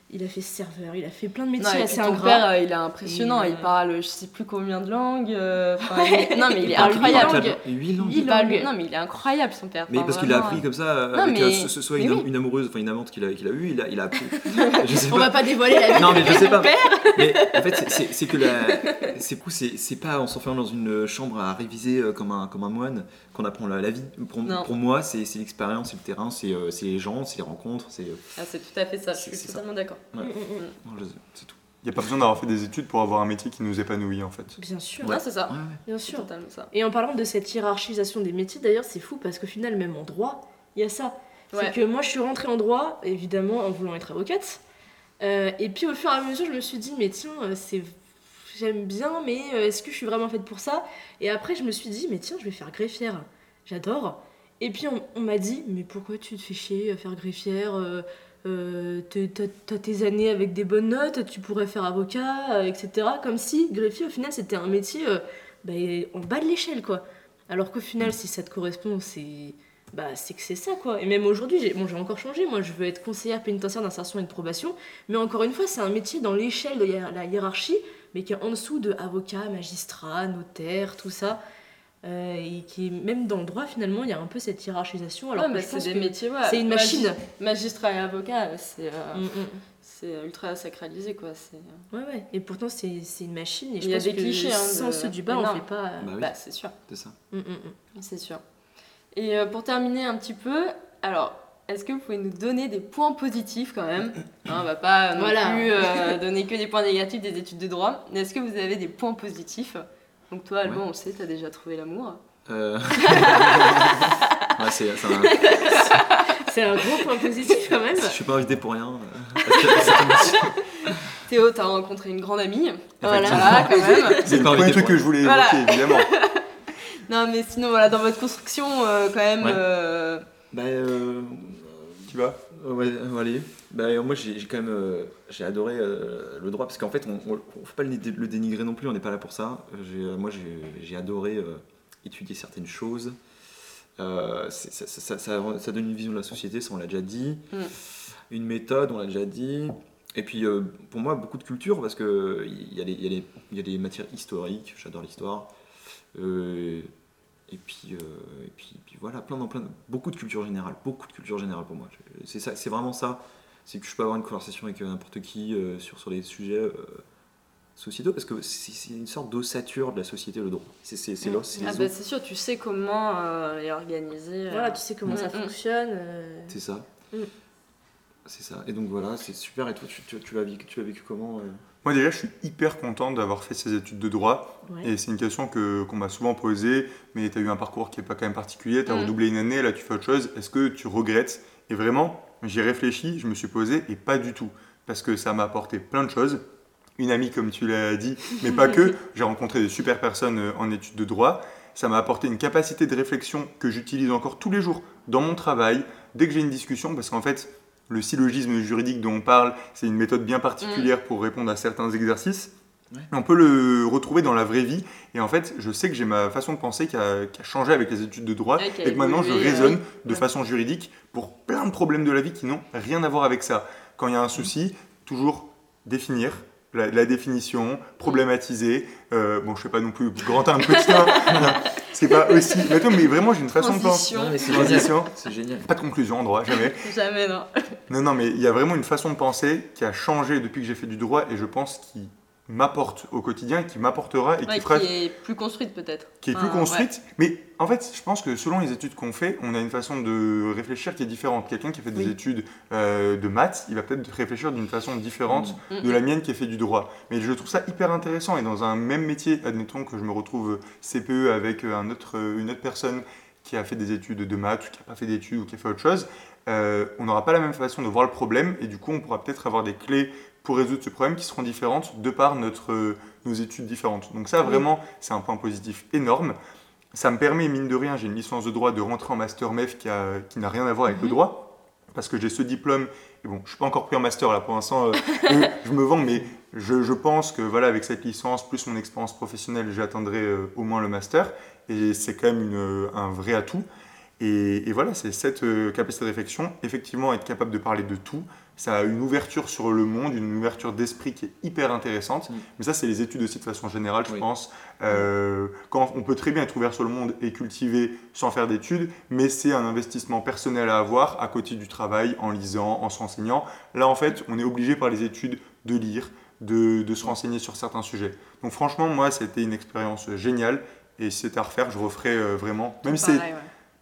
il a fait serveur, il a fait plein de métiers assez ton père, euh, il est impressionnant. Il euh, parle, je sais plus combien de langues. Euh, non, mais il, est incroyable. 8 langues. Non, mais il est incroyable, son père. Mais parce qu'il a appris comme ça, avec ce, soit une, une, amoureuse, enfin une amante qu'il a, qu'il a eue, il a, il a appris. je sais On va pas dévoiler la vie. Non, mais je sais pas. mais en fait, c'est que la. C'est pas en s'enfermant dans une chambre à réviser comme un, comme un moine qu'on apprend la, la vie. Pour, pour moi, c'est l'expérience, c'est le terrain, c'est les gens, c'est les rencontres. C'est ah, tout à fait ça, je suis totalement d'accord. Mm. C'est tout. Il n'y a pas besoin d'avoir fait des études pour avoir un métier qui nous épanouit en fait. Bien sûr. c'est ça. Bien sûr. Ça. Et en parlant de cette hiérarchisation des métiers, d'ailleurs, c'est fou parce qu'au final, même en droit, il y a ça. C'est que moi, je suis rentrée en droit, évidemment, en voulant être avocate. Euh, et puis au fur et à mesure, je me suis dit, mais tiens, euh, c'est j'aime bien, mais euh, est-ce que je suis vraiment faite pour ça? Et après, je me suis dit, mais tiens, je vais faire greffière. J'adore. Et puis on, on m'a dit, mais pourquoi tu te fais chier à faire greffière euh, t'as tes années avec des bonnes notes, tu pourrais faire avocat, euh, etc. Comme si greffier, au final, c'était un métier euh, bah, en bas de l'échelle, quoi. Alors qu'au final, si ça te correspond, c'est bah, que c'est ça, quoi. Et même aujourd'hui, j'ai bon, encore changé. Moi, je veux être conseillère pénitentiaire d'insertion et de probation. Mais encore une fois, c'est un métier dans l'échelle de la hiérarchie, mais qui est en dessous de avocat, magistrat, notaire, tout ça. Euh, et qui même dans le droit finalement il y a un peu cette hiérarchisation alors bah, c'est des métiers c'est une machine. magistrat et avocat c'est euh, mm, mm. c'est ultra sacralisé quoi ouais ouais. Et pourtant c'est une machine et je il y a des clichés hein, sans ceux du bas on fait pas bah, bah, c'est sûr. C'est ça. Mm, c'est sûr. Et euh, pour terminer un petit peu alors est-ce que vous pouvez nous donner des points positifs quand même hein, On va pas non plus donner que des points négatifs des études de droit. Mais est-ce que vous avez des points positifs donc toi, Alban, on sait, tu as déjà trouvé l'amour. euh... c'est un... un... gros point positif quand même. Je suis pas invité pour rien. Théo, t'as rencontré une grande amie. Voilà, quand même. C'est le premier truc que je voulais évoquer, évidemment. non, mais sinon, voilà, dans votre construction, euh, quand même. Euh, bah, euh... tu vas Ouais, allez. Bah, moi, j'ai quand même j'ai adoré le droit parce qu'en fait, on ne faut pas le, dénigrer non plus, on n'est pas là pour ça. Moi, j'ai adoré étudier certaines choses. Ça, ça, ça, donne une vision de la société, ça on l'a déjà dit. Mm. Une méthode, on l'a déjà dit. Et puis, euh, pour moi, beaucoup de culture, parce qu'il y, a les, y, a les matières historiques, j'adore l'histoire. Euh, et, puis, euh, et puis, puis, voilà, plein, plein, beaucoup de culture générale, beaucoup de culture générale pour moi. C'est, ça, c'est vraiment ça, c'est que je peux avoir une conversation avec n'importe qui sur, sur les sujets sociétaux, parce que c'est, une sorte d'ossature de la société, le droit. C'est, c'est, c'est, ah bah, c'est sûr, tu sais comment est organisé. Voilà, tu sais comment ça mm, mm. fonctionne. C'est ça. Mm. C'est ça. Et donc voilà, c'est super. Et toi, tu, tu, tu l'as vécu, vécu, comment euh? Moi déjà, je suis hyper content d'avoir fait ces études de droit. Et c'est une question que, qu'on m'a souvent posée. Mais tu as eu un parcours qui n'est pas quand même particulier. Tu as mm. redoublé une année, là tu fais autre chose. Est-ce que tu regrettes? Et vraiment, j'ai réfléchi, je me suis posé et pas du tout. Parce que ça m'a apporté plein de choses. Une amie, comme tu l'as dit, mais pas que. J'ai rencontré des super personnes euh, en études de droit. Ça m'a apporté une capacité de réflexion que j'utilise encore tous les jours dans mon travail, dès que j'ai une discussion, parce qu'en fait, le syllogisme juridique dont on parle, c'est une méthode bien particulière pour répondre à certains exercices. On peut le retrouver dans la vraie vie. Et en fait, je sais que j'ai ma façon de penser qui a, changé avec les études de droit. et que maintenant, je raisonne de façon juridique pour plein de problèmes de la vie qui n'ont rien à voir avec ça. Quand il y a un souci, toujours définir, la, définition, problématiser. Euh, bon, je fais pas non plus grand 1, petit 1. C'est pas aussi. Mais, vraiment, j'ai une façon de penser. C'est génial. Pas de conclusion en droit, jamais. jamais, non. Non, non, mais il y a vraiment une façon de penser qui a changé depuis que j'ai fait du droit et je pense qui m'apporte au quotidien, qui m'apportera et qui fera. Qui est plus construite peut-être. Qui est plus construite. Mais en fait, je pense que selon les études qu'on fait, on a une façon de réfléchir qui est différente. Quelqu'un qui a fait des études euh, de maths, il va peut-être réfléchir d'une façon différente mm. Mm, de la mm. mienne qui a fait du droit. Mais je trouve ça hyper intéressant. Et dans un même métier, admettons que je me retrouve CPE avec un autre, une autre personne qui a fait des études de maths ou qui n'a pas fait d'études ou qui a fait autre chose, euh, on n'aura pas la même façon de voir le problème et du coup on pourra peut-être avoir des clés pour résoudre ce problème qui seront différentes de par notre, nos études différentes. Donc ça, vraiment, c'est un point positif énorme. Ça me permet, mine de rien, j'ai une licence de droit, de rentrer en master MEF qui, qui n'a rien à voir avec le mhm. droit, parce que j'ai ce diplôme. Et bon, je ne suis pas encore pris en master là pour l'instant, euh, je me vends, mais je, je, pense que voilà, avec cette licence, plus mon expérience professionnelle, j'atteindrai euh, au moins le master. Et c'est quand même une, un vrai atout. Et, et voilà, c'est cette euh, capacité de réflexion, effectivement, être capable de parler de tout, ça a une ouverture sur le monde, une ouverture d'esprit qui est hyper intéressante. Mm. Mais ça, c'est les études aussi de façon générale, je pense. Euh, quand on peut très bien être ouvert sur le monde et cultiver sans faire d'études, mais c'est un investissement personnel à avoir à côté du travail, en lisant, en se renseignant. Là, en fait, on est obligé par les études de lire, de, de se renseigner sur certains sujets. Donc franchement, moi, c'était une expérience géniale. Et si c'était à refaire, je referais euh, vraiment. Même si,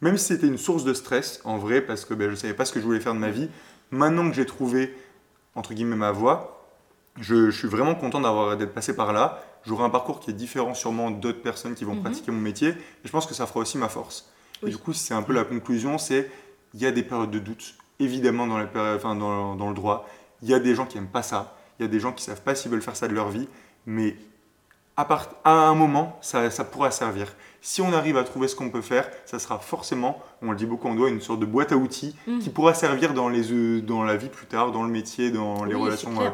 même si c'était une source de stress, en vrai, parce que ben, je ne savais pas ce que je voulais faire de ma vie, Maintenant que j'ai trouvé, entre guillemets, ma voie, je, suis vraiment content d'avoir d'être passé par là. J'aurai un parcours qui est différent sûrement d'autres personnes qui vont mhm. pratiquer mon métier. Et je pense que ça fera aussi ma force. Et du coup, c'est un peu la conclusion, c'est il y a des périodes de doute, évidemment dans, la enfin, dans, dans, le droit. Il y a des gens qui n'aiment pas ça. Il y a des gens qui ne savent pas s'ils veulent faire ça de leur vie. Mais à, part, à un moment, ça, ça pourra servir. Si on arrive à trouver ce qu'on peut faire, ça sera forcément, on le dit beaucoup en doigt, une sorte de boîte à outils mm. qui pourra servir dans, les, euh, dans la vie plus tard, dans le métier, dans les relations. Euh,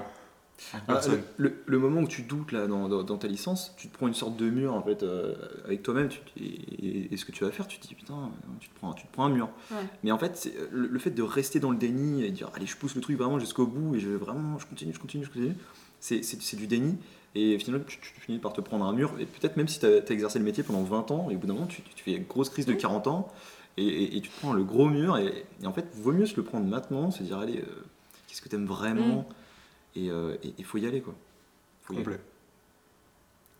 ah, le, moment où tu doutes là, dans, dans, ta licence, tu te prends une sorte de mur en fait, euh, avec toi-même et, ce que tu vas faire, tu te dis putain, tu te prends, tu te prends un mur. Mais en fait, le, fait de rester dans le déni et dire allez, je pousse le truc vraiment jusqu'au bout et je vraiment, je continue, je continue, je continue, c'est du déni. Et finalement, tu, finis par te prendre un mur. Et peut-être même si tu as, exercé le métier pendant 20 ans, et au bout d'un moment, tu, fais une grosse crise de 40 ans, et, tu te prends le gros mur. Et, en fait, il vaut mieux se le prendre maintenant, se dire, allez, euh, qu'est-ce que tu aimes vraiment? Mm. euh, Et il faut y aller, quoi. Faut y Complet.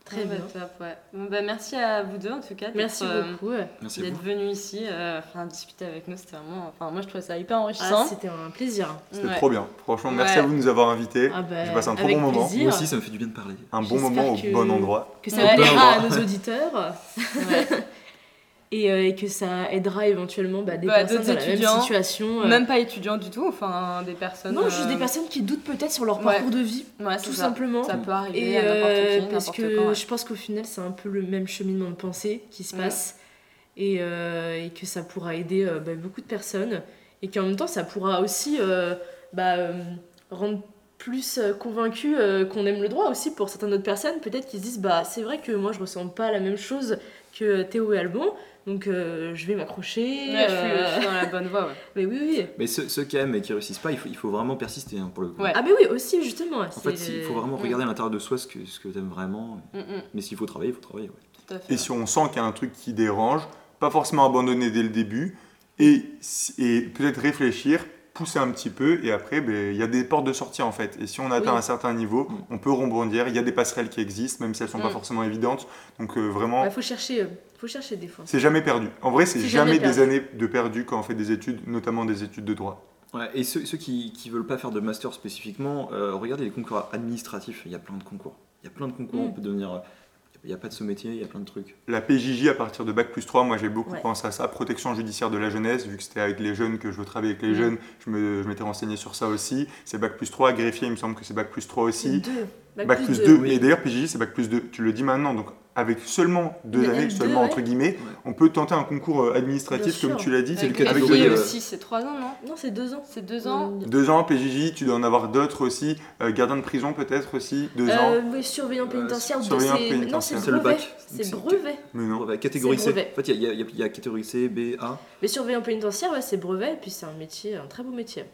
Très bien. Top, ouais. bon, bah, merci à vous deux en tout cas. Merci euh, beaucoup. D'être venus ici, euh, enfin, discuter avec nous. C'était vraiment. Enfin, moi je trouvais ça hyper enrichissant. Ah, c'était un plaisir. C'était trop bien. Franchement, merci à vous de nous avoir invités. Ah bah, J'ai passé un trop bon moment. Moi aussi, ça me fait du bien de parler. Un bon moment au bon endroit. Que ça plaira à nos auditeurs. euh, et, que ça aidera éventuellement bah, des bah, personnes dans la même situation. Euh. Même pas étudiants du tout, enfin des personnes. Non, juste des personnes qui doutent peut-être sur leur parcours de vie, tout simplement. Ça peut arriver à n'importe qui, Parce que je pense qu'au final, c'est un peu le même cheminement de pensée qui se passe et, et que ça pourra aider bah, beaucoup de personnes et qu'en même temps, ça pourra aussi bah, rendre plus euh, convaincu euh, qu'on aime le droit aussi pour certaines autres personnes, peut-être qu'ils se disent bah c'est vrai que moi je ressens pas la même chose que Théo et Albon, donc euh, je vais m'accrocher. je, suis, dans la bonne voie. Ouais. Mais oui, oui. Mais ceux, qui aiment et qui réussissent pas, il faut, il faut vraiment persister hein, pour le coup. Ah, mais oui, aussi, justement. En fait, il faut vraiment regarder à l'intérieur de soi ce que, ce que tu aimes vraiment. Mm, mm. Mais s'il faut travailler, il faut travailler. Tout à fait, et si on sent qu'il y a un truc qui dérange, pas forcément abandonner dès le début, et, et peut-être réfléchir pousser un petit peu et après ben, il y a des portes de sortie en fait. Et si on atteint un certain niveau mm. on peut rebondir. Il y a des passerelles qui existent même si elles sont pas mm. forcément évidentes. Donc euh, vraiment il faut chercher euh, faut chercher des fois. c'est jamais perdu. En vrai c'est jamais, des années de perdu quand on fait des études notamment des études de droit. Ouais, et ceux, ceux qui ne veulent pas faire de master spécifiquement euh, regardez les concours administratifs. Il y a plein de concours. Il y a plein de concours mm. on peut devenir il n'y a pas de sous-métier, il y a plein de trucs. La PJJ à partir de Bac plus 3, moi j'ai beaucoup pensé à ça, protection judiciaire de la jeunesse, vu que c'était avec les jeunes que je veux travailler avec les jeunes, je m'étais renseigné sur ça aussi. C'est Bac plus 3, greffier, il me semble que c'est Bac plus 3 aussi. Bac, plus 2. Et d'ailleurs, PJJ c'est Bac plus 2, tu le dis maintenant, donc avec seulement deux années, seulement entre guillemets, on peut tenter un concours euh, administratif comme tu l'as dit. C'est le catégorie aussi, c'est trois ans, non? Non, c'est deux ans. C'est deux ans. Deux ans, PJJ, tu dois en avoir d'autres aussi. Euh, gardien de prison peut-être aussi, deux euh, ans. Oui, surveillant pénitentiaire. surveillant pénitentiaire. Non, c'est le bac. C'est brevet. Mais non. Catégorie C. En fait, il y, a catégorie C, B, A. Mais surveillant pénitentiaire, ouais, c'est brevet, et puis c'est un métier, un très beau métier.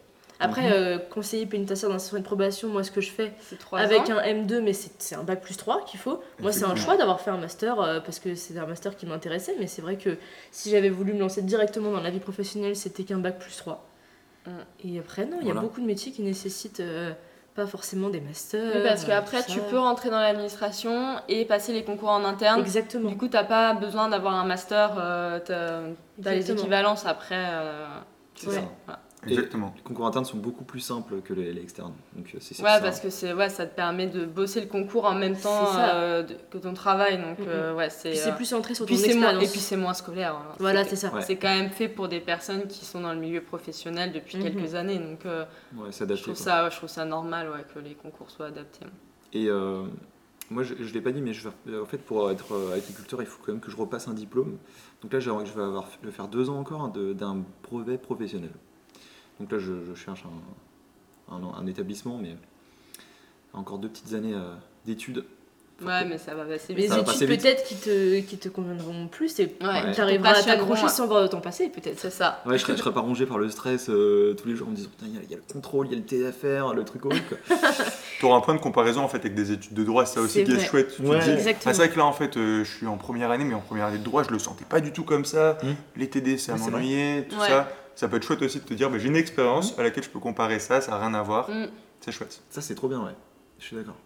Après, mhm. euh, conseiller pénitentiaire dans centre de probation, moi ce que je fais avec un M2, mais c'est un bac plus 3 qu'il faut. Moi c'est un choix d'avoir fait un master euh, parce que c'est un master qui m'intéressait, mais c'est vrai que si j'avais voulu me lancer directement dans la vie professionnelle, c'était qu'un bac plus 3. Mm. Et après, non, il y a beaucoup de métiers qui nécessitent euh, pas forcément des masters. Oui, parce qu'après tu peux rentrer dans l'administration et passer les concours en interne. Exactement. Du coup, t'as pas besoin d'avoir un master, t'as as les équivalences après. c'est ça. Exactement. les concours internes sont beaucoup plus simples que les, externes. Donc, euh, c'est, ouais, parce que c'est, ouais, ça te permet de bosser le concours en même temps euh, que ton travail. Donc, euh, ouais, c'est, c'est plus centré sur ton expérience. et puis c'est moins scolaire. Hein. Voilà, c'est, ça. C'est quand même fait pour des personnes qui sont dans le milieu professionnel depuis mhm. quelques années. Donc, ouais, c'est adapté, je, trouve ça, je trouve ça normal ouais, que les concours soient adaptés. Et moi, je ne l'ai pas dit, mais je en fait, pour être agriculteur, il faut quand même que je repasse un diplôme. Donc là, je vais avoir, je vais faire deux ans encore d'un brevet professionnel. Donc là, je, cherche un, établissement, mais encore deux petites années euh, d'études. Ouais, mais ça va passer vite. Les études peut-être qui te, qui te conviendront plus et tu arriveras à t'accrocher sans voir de ton passé, peut-être. C'est ça. Ouais, je serais, serais pas rongé par le stress euh, tous les jours en me disant il y, a le contrôle, il y a le TFR, le truc horrible. tu auras un point de comparaison en fait avec des études de droit, c'est ça aussi qui est chouette. c'est vrai que là en fait, euh, je suis en première année, mais en première année de droit, je le sentais pas du tout comme ça. Hmm. Les TD, ça m'ennuyait, tout ça ça peut être chouette aussi de te dire bah, j'ai une expérience à laquelle je peux comparer ça, ça n'a rien à voir. Mm. C'est chouette. Ça, c'est trop bien, ouais. Je suis d'accord.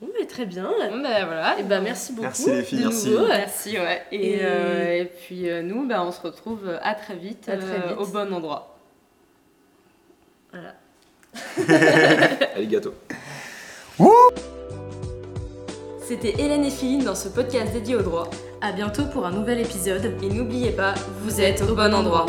Bon, mais très bien. Bah, voilà. Et bah, merci beaucoup. Merci les filles. Merci. merci, ouais. Et, euh, et... puis euh, nous, bah, on se retrouve à très vite, à très euh, vite. au bon endroit. Voilà. Allez, gâteau. C'était Hélène et Philippe dans ce podcast dédié au droit. A bientôt pour un nouvel épisode. Et n'oubliez pas, vous êtes au bon endroit.